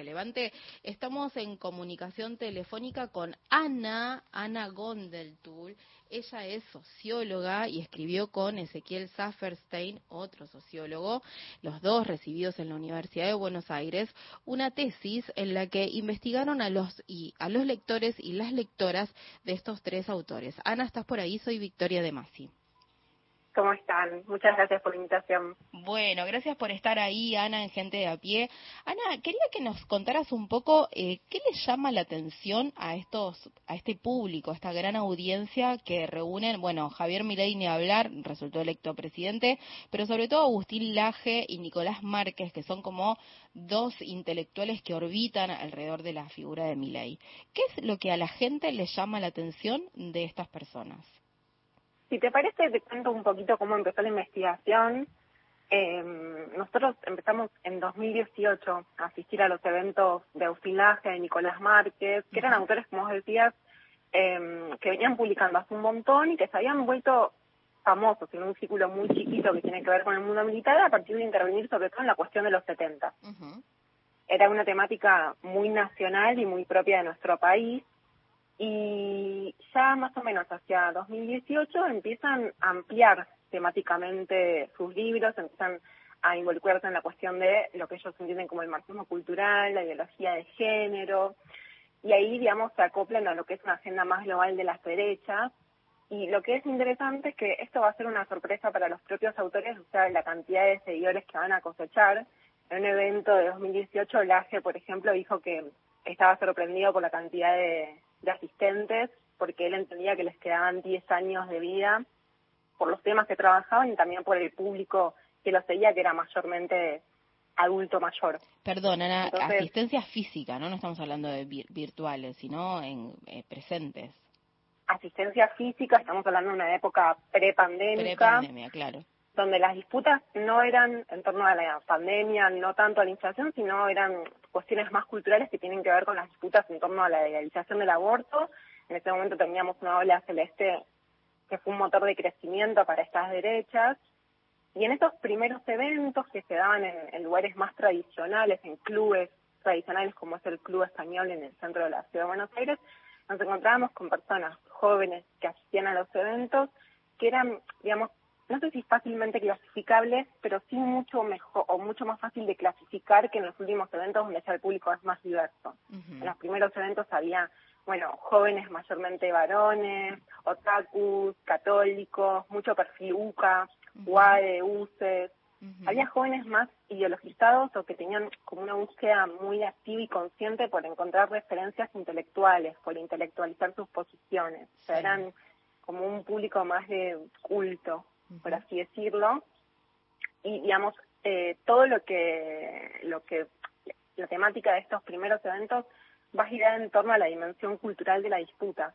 relevante. Estamos en comunicación telefónica con Ana, Ana Gondeltul. Ella es socióloga y escribió con Ezequiel Safferstein, otro sociólogo, los dos recibidos en la Universidad de Buenos Aires, una tesis en la que investigaron a los y a los lectores y las lectoras de estos tres autores. Ana, ¿estás por ahí? Soy Victoria de Masi. ¿Cómo están? Muchas gracias por la invitación. Bueno, gracias por estar ahí, Ana, en Gente de a Pie. Ana, quería que nos contaras un poco eh, qué le llama la atención a estos, a este público, a esta gran audiencia que reúnen, bueno, Javier Milei ni hablar, resultó electo presidente, pero sobre todo Agustín Laje y Nicolás Márquez, que son como dos intelectuales que orbitan alrededor de la figura de Milei. ¿Qué es lo que a la gente le llama la atención de estas personas? Si te parece, te cuento un poquito cómo empezó la investigación. Eh, nosotros empezamos en 2018 a asistir a los eventos de Agustín Laje, de Nicolás Márquez, que eran autores, como vos decías, eh, que venían publicando hace un montón y que se habían vuelto famosos en un círculo muy chiquito que tiene que ver con el mundo militar a partir de intervenir sobre todo en la cuestión de los 70. Era una temática muy nacional y muy propia de nuestro país y ya más o menos hacia 2018 empiezan a ampliar temáticamente sus libros, empiezan a involucrarse en la cuestión de lo que ellos entienden como el marxismo cultural, la ideología de género, y ahí, digamos, se acoplan a lo que es una agenda más global de las derechas. Y lo que es interesante es que esto va a ser una sorpresa para los propios autores, o sea, la cantidad de seguidores que van a cosechar. En un evento de 2018, Laje, por ejemplo, dijo que estaba sorprendido por la cantidad de, de asistentes, porque él entendía que les quedaban 10 años de vida por los temas que trabajaban y también por el público que lo seguía, que era mayormente adulto mayor. Perdón, Ana, asistencia física, ¿no? No estamos hablando de virtuales, sino en eh, presentes. Asistencia física, estamos hablando de una época prepandémica. Prepandemia, claro donde las disputas no eran en torno a la pandemia, no tanto a la inflación, sino eran cuestiones más culturales que tienen que ver con las disputas en torno a la legalización del aborto. En ese momento teníamos una ola celeste que fue un motor de crecimiento para estas derechas. Y en estos primeros eventos que se daban en, lugares más tradicionales, en clubes tradicionales como es el Club Español en el centro de la Ciudad de Buenos Aires, nos encontrábamos con personas jóvenes que asistían a los eventos que eran, digamos, no sé si fácilmente clasificable, pero sí mucho mejor o mucho más fácil de clasificar que en los últimos eventos donde ya el público es más diverso. En los primeros eventos había, bueno, jóvenes mayormente varones, otakus, católicos, mucho perfil UCA, UAE, UCES. Había jóvenes más ideologizados o que tenían como una búsqueda muy activa y consciente por encontrar referencias intelectuales, por intelectualizar sus posiciones. O sea, eran como un público más de culto por así decirlo, y digamos, eh, todo lo que, lo que, la temática de estos primeros eventos va a girar en torno a la dimensión cultural de la disputa.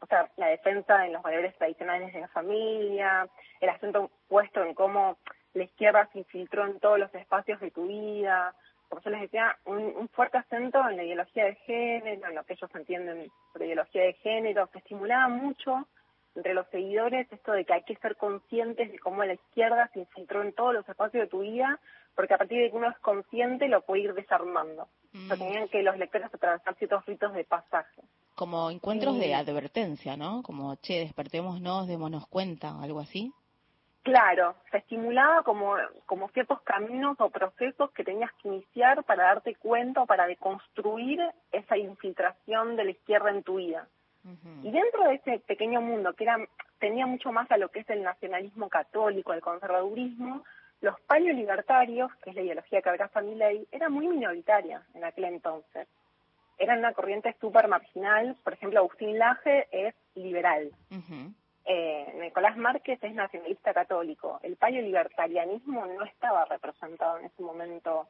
O sea, la defensa de los valores tradicionales de la familia, el acento puesto en cómo la izquierda se infiltró en todos los espacios de tu vida, como yo les decía, un, un, fuerte acento en la ideología de género, en lo que ellos entienden por ideología de género, que estimulaba mucho entre los seguidores esto de que hay que ser conscientes de cómo la izquierda se infiltró en todos los espacios de tu vida, porque a partir de que uno es consciente lo puede ir desarmando. O sea, mm. tenían que los lectores atravesar ciertos ritos de pasaje. Como encuentros de advertencia, ¿no? Como, che, despertémonos, démonos cuenta, algo así. Claro, se estimulaba como, como ciertos caminos o procesos que tenías que iniciar para darte cuenta para deconstruir esa infiltración de la izquierda en tu vida. Y dentro de ese pequeño mundo que era, tenía mucho más a lo que es el nacionalismo católico, el conservadurismo, los paleolibertarios, que es la ideología que abraza mi ley, era muy minoritaria en aquel entonces. Eran una corriente súper marginal. Por ejemplo, Agustín Laje es liberal. eh, Nicolás Márquez es nacionalista católico. El paleolibertarianismo no estaba representado en ese momento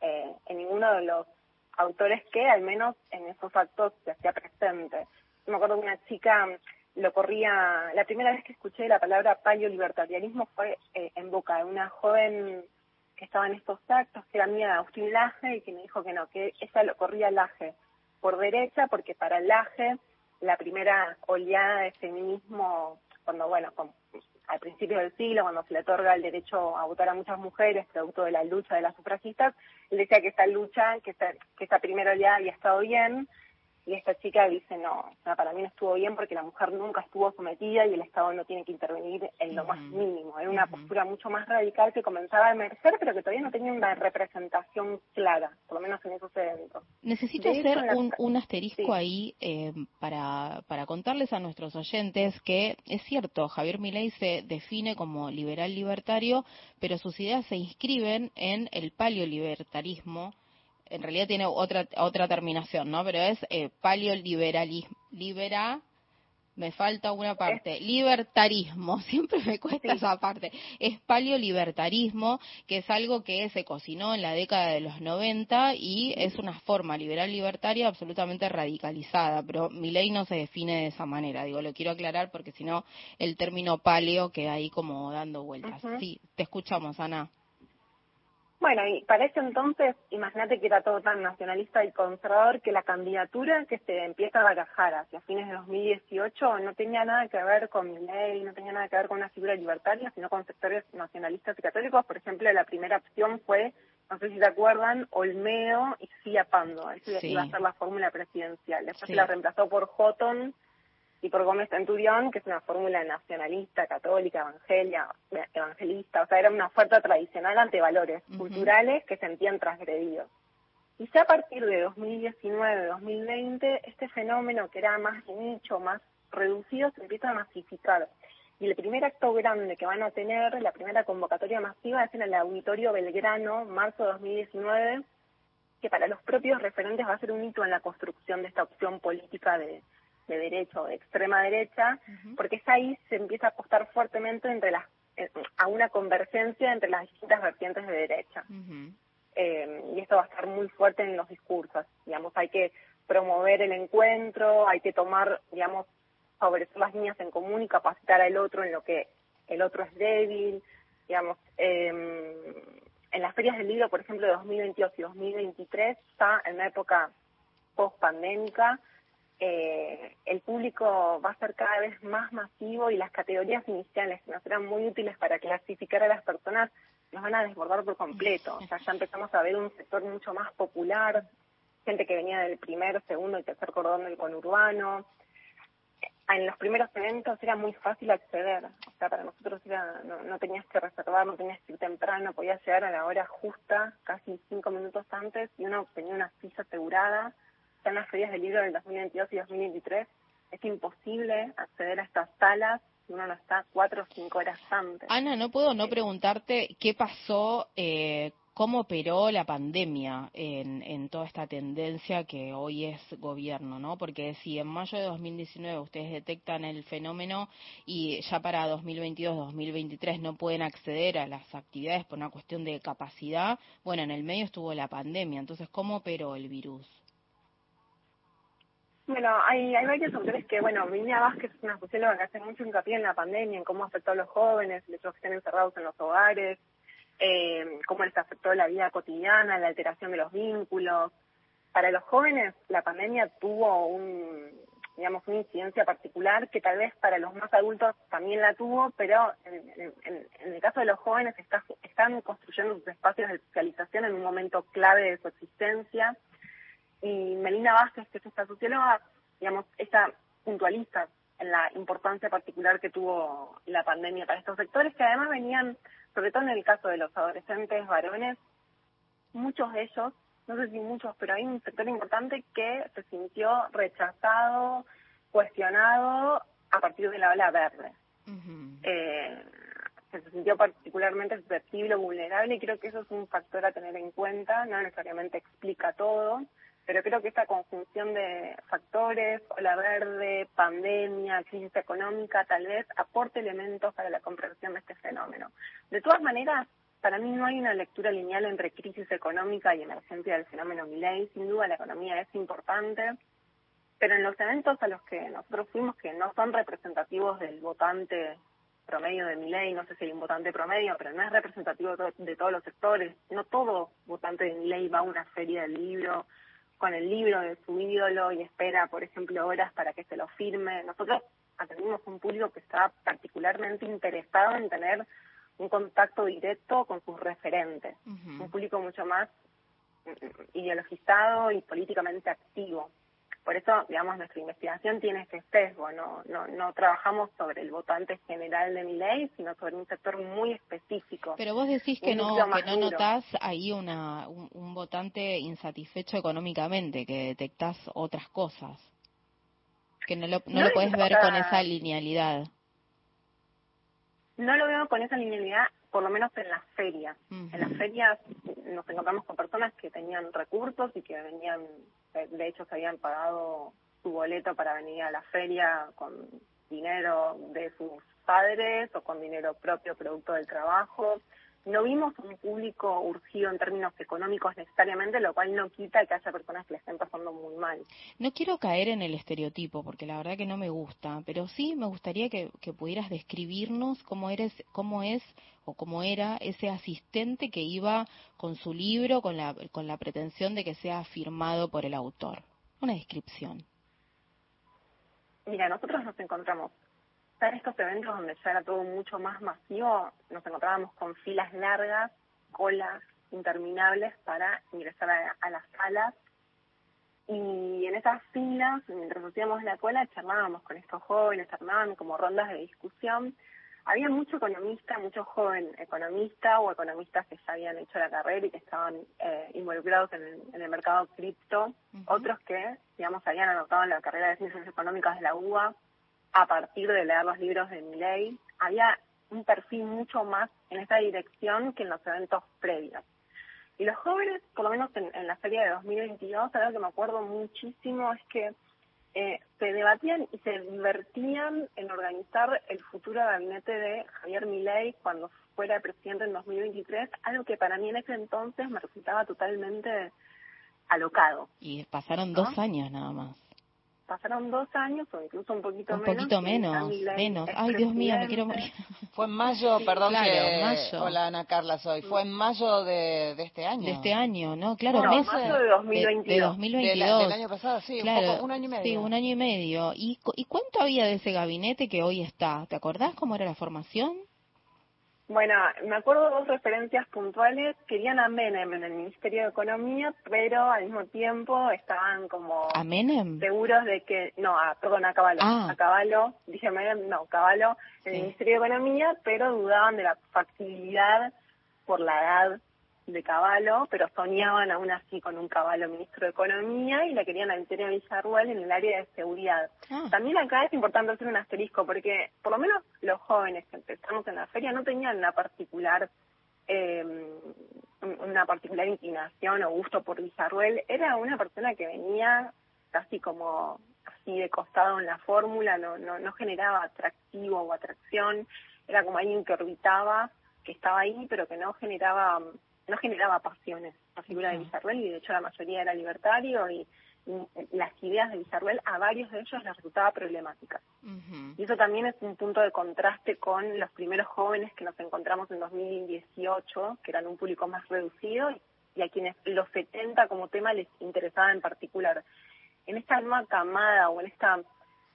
eh, en ninguno de los autores que, al menos en esos actos, se hacía presente me acuerdo que una chica lo corría, la primera vez que escuché la palabra paleo-libertarianismo fue eh, en boca de una joven que estaba en estos actos, que era mía de Agustín Laje, y que me dijo que no, que ella lo corría Laje por derecha, porque para Laje la primera oleada de feminismo, cuando, bueno, al principio del siglo, cuando se le otorga el derecho a votar a muchas mujeres, producto de la lucha de las sufragistas, él decía que esta lucha, que esta, que esta primera ya había estado bien, y esta chica dice, no, para mí no estuvo bien porque la mujer nunca estuvo sometida y el Estado no tiene que intervenir en lo más mínimo. Era una postura mucho más radical que comenzaba a emerger, pero que todavía no tenía una representación clara, por lo menos en esos eventos. Necesito hacer un, asterisco ahí eh, para, para contarles a nuestros oyentes que es cierto, Javier Milei se define como liberal libertario, pero sus ideas se inscriben en el paleolibertarismo, en realidad tiene otra otra terminación, ¿no? Pero es eh, paleoliberalismo, libera, me falta una parte, libertarismo, siempre me cuesta esa parte, es paleolibertarismo, que es algo que se cocinó en la década de los 90 y es una forma liberal libertaria absolutamente radicalizada, pero mi ley no se define de esa manera, digo, lo quiero aclarar porque si no el término paleo queda ahí como dando vueltas. Sí, te escuchamos, Ana. Bueno, y para ese entonces, imagínate que era todo tan nacionalista y conservador que la candidatura que se empieza a barajar hacia fines de 2018 no tenía nada que ver con mi ley, no tenía nada que ver con una figura libertaria, sino con sectores nacionalistas y católicos. Por ejemplo, la primera opción fue, no sé si se acuerdan, Olmeo y Cia Pando. Esa iba a ser la fórmula presidencial. Después se la reemplazó por Houghton y por Gómez Centurión, que es una fórmula nacionalista, católica, evangelia, evangelista, o sea, era una oferta tradicional ante valores culturales que sentían transgredidos. Y ya a partir de 2019-2020, este fenómeno que era más nicho, más reducido, se empieza a masificar. Y el primer acto grande que van a tener, la primera convocatoria masiva, es en el Auditorio Belgrano, marzo de 2019, que para los propios referentes va a ser un hito en la construcción de esta opción política de, de derecha o de extrema derecha, porque es ahí se empieza a apostar fuertemente entre las eh, a una convergencia entre las distintas vertientes de derecha. Eh, y esto va a estar muy fuerte en los discursos. Digamos, hay que promover el encuentro, hay que tomar, digamos, favorecer las líneas en común y capacitar al otro en lo que el otro es débil. Digamos, em, en las ferias del libro, por ejemplo, de 2022 y 2023, está en una época post-pandémica, eh, el público va a ser cada vez más masivo y las categorías iniciales que nos serán muy útiles para clasificar a las personas nos van a desbordar por completo. O sea, ya empezamos a ver un sector mucho más popular, gente que venía del primer, segundo y tercer cordón del conurbano. En los primeros eventos era muy fácil acceder, o sea, para nosotros era, no, no tenías que reservar, no tenías que ir temprano, podías llegar a la hora justa, casi cinco minutos antes, y uno tenía una silla asegurada en las ferias del libro del 2022 y 2023, es imposible acceder a estas salas si uno no está cuatro o cinco horas antes. Ana, no puedo no preguntarte qué pasó, eh, cómo operó la pandemia en, en, toda esta tendencia que hoy es gobierno, ¿no? Porque si en mayo de 2019 ustedes detectan el fenómeno y ya para 2022-2023 no pueden acceder a las actividades por una cuestión de capacidad, bueno, en el medio estuvo la pandemia, entonces, ¿cómo operó el virus? Bueno, hay, hay varios autores que, bueno, Viña Vázquez es una socióloga que hace mucho hincapié en la pandemia, en cómo afectó a los jóvenes, el hecho de que estén encerrados en los hogares, eh, cómo les afectó la vida cotidiana, la alteración de los vínculos. Para los jóvenes, la pandemia tuvo un, digamos, una incidencia particular que tal vez para los más adultos también la tuvo, pero en, en el caso de los jóvenes está, están construyendo sus espacios de socialización en un momento clave de su existencia y Melina Vázquez, que es esta socióloga, digamos, esta puntualista en la importancia particular que tuvo la pandemia para estos sectores, que además venían, sobre todo en el caso de los adolescentes varones, muchos de ellos, no sé si muchos, pero hay un sector importante que se sintió rechazado, cuestionado a partir de la ola verde. eh, se sintió particularmente susceptible, vulnerable, y creo que eso es un factor a tener en cuenta, no necesariamente explica todo, pero creo que esta conjunción de factores, ola verde, pandemia, crisis económica, tal vez aporte elementos para la comprensión de este fenómeno. De todas maneras, para mí no hay una lectura lineal entre crisis económica y emergencia del fenómeno Milley. Sin duda la economía es importante, pero en los eventos a los que nosotros fuimos, que no son representativos del votante promedio de Milley, no sé si hay un votante promedio, pero no es representativo de, todos los sectores. No todo votante de Milley va a una feria del libro, con el libro de su ídolo y espera, por ejemplo, horas para que se lo firme. Nosotros atendimos un público que estaba particularmente interesado en tener un contacto directo con sus referentes, un público mucho más mm, ideologizado y políticamente activo. Por eso, digamos, nuestra investigación tiene este sesgo, no, no, no trabajamos sobre el votante general de mi ley, sino sobre un sector muy específico. Pero vos decís que no, que no notás ahí una, un, votante insatisfecho económicamente, que detectás otras cosas, que no lo, no, lo puedes ver con esa linealidad. No lo veo con esa linealidad, por lo menos en las ferias. En las ferias nos encontramos con personas que tenían recursos y que venían, de hecho, se habían pagado su boleto para venir a la feria con dinero de sus padres o con dinero propio producto del trabajo no vimos un público urgido en términos económicos necesariamente, lo cual no quita que haya personas que le estén pasando muy mal. No quiero caer en el estereotipo, porque la verdad que no me gusta, pero sí me gustaría que, pudieras describirnos cómo eres, cómo es o cómo era ese asistente que iba con su libro con la, con la pretensión de que sea firmado por el autor. Una descripción. Mira, nosotros nos encontramos en estos eventos donde ya era todo mucho más masivo, nos encontrábamos con filas largas, colas interminables para ingresar a, las salas. Y en esas filas, mientras hacíamos la cola, charlábamos con estos jóvenes, armaban como rondas de discusión. Había mucho economista, mucho joven economista o economistas que ya habían hecho la carrera y que estaban eh, involucrados en, el mercado cripto, otros que, digamos, habían anotado en la carrera de Ciencias Económicas de la UBA a partir de leer los libros de Milley, había un perfil mucho más en esta dirección que en los eventos previos. Y los jóvenes, por lo menos en, la feria de 2022, algo que me acuerdo muchísimo es que eh, se debatían y se divertían en organizar el futuro gabinete de Javier Milei cuando fuera presidente en 2023, algo que para mí en ese entonces me resultaba totalmente alocado. Y pasaron dos años nada más pasaron dos años o incluso un poquito menos. Un poquito menos, menos. Ay, Dios mío, me quiero morir. Fue en mayo, perdón que... Mayo. Hola, Ana Carla, soy. Fue en mayo de, de este año. De este año, ¿no? Claro, no, mayo de 2022. De, 2022. del año pasado, sí, un, poco, un, año y medio. Sí, un año y medio. ¿Y, ¿Y cuánto había de ese gabinete que hoy está? ¿Te acordás cómo era la formación? Bueno, me acuerdo de dos referencias puntuales. Querían a Menem en el Ministerio de Economía, pero al mismo tiempo estaban como ¿A Menem? seguros de que, no, a, perdón, a Caballo, ah. a Caballo, dije Menem, no, Caballo en el Ministerio de Economía, pero dudaban de la factibilidad por la edad de Caballo, pero soñaban aún así con un Caballo ministro de Economía y la querían a Victoria Villarruel en el área de seguridad. Ah. También acá es importante hacer un asterisco porque por lo menos los jóvenes que empezamos en la feria no tenían una particular eh, una particular inclinación o gusto por Villarruel. Era una persona que venía casi como así de costado en la fórmula, no, no, no generaba atractivo o atracción, era como alguien que orbitaba, que estaba ahí, pero que no generaba no generaba pasiones la figura de Villarruel y de hecho la mayoría era libertario y, las ideas de Villarruel a varios de ellos les resultaba problemática. Y eso también es un punto de contraste con los primeros jóvenes que nos encontramos en 2018, que eran un público más reducido y a quienes los 70 como tema les interesaba en particular. En esta nueva camada o en esta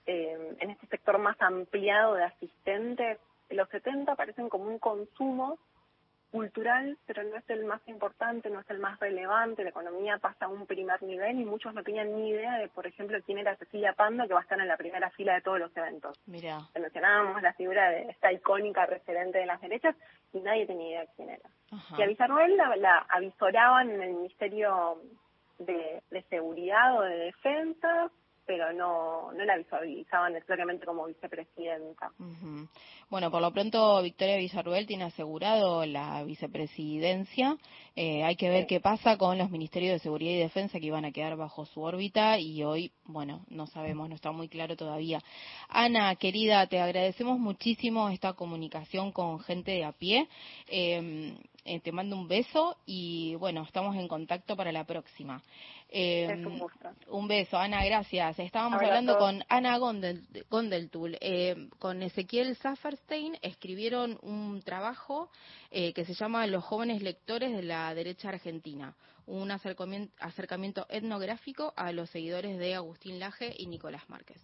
eh, en este sector más ampliado de asistentes, los 70 parecen como un consumo cultural, pero no es el más importante, no es el más relevante. La economía pasa a un primer nivel y muchos no tenían ni idea de, por ejemplo, quién era Cecilia Pando, que va a estar en la primera fila de todos los eventos. Mira. Mencionábamos la figura de esta icónica referente de las derechas y nadie tenía idea de quién era. Y a Villarroel la, la avisoraban en el Ministerio de, de Seguridad o de Defensa, pero no, no la visualizaban necesariamente como vicepresidenta. Bueno, por lo pronto Victoria Villarruel tiene asegurado la vicepresidencia. Eh, hay que ver qué pasa con los ministerios de Seguridad y Defensa que iban a quedar bajo su órbita y hoy, bueno, no sabemos, no está muy claro todavía. Ana, querida, te agradecemos muchísimo esta comunicación con gente de a pie. Em, eh, te mando un beso y bueno, estamos en contacto para la próxima. Eh, un, beso, Ana, gracias. Estábamos hablando con Ana Gondel, Gondeltul, eh, con Ezequiel Zafferstein, escribieron un trabajo eh, que se llama Los jóvenes lectores de la derecha argentina, un acercamiento etnográfico a los seguidores de Agustín Laje y Nicolás Márquez.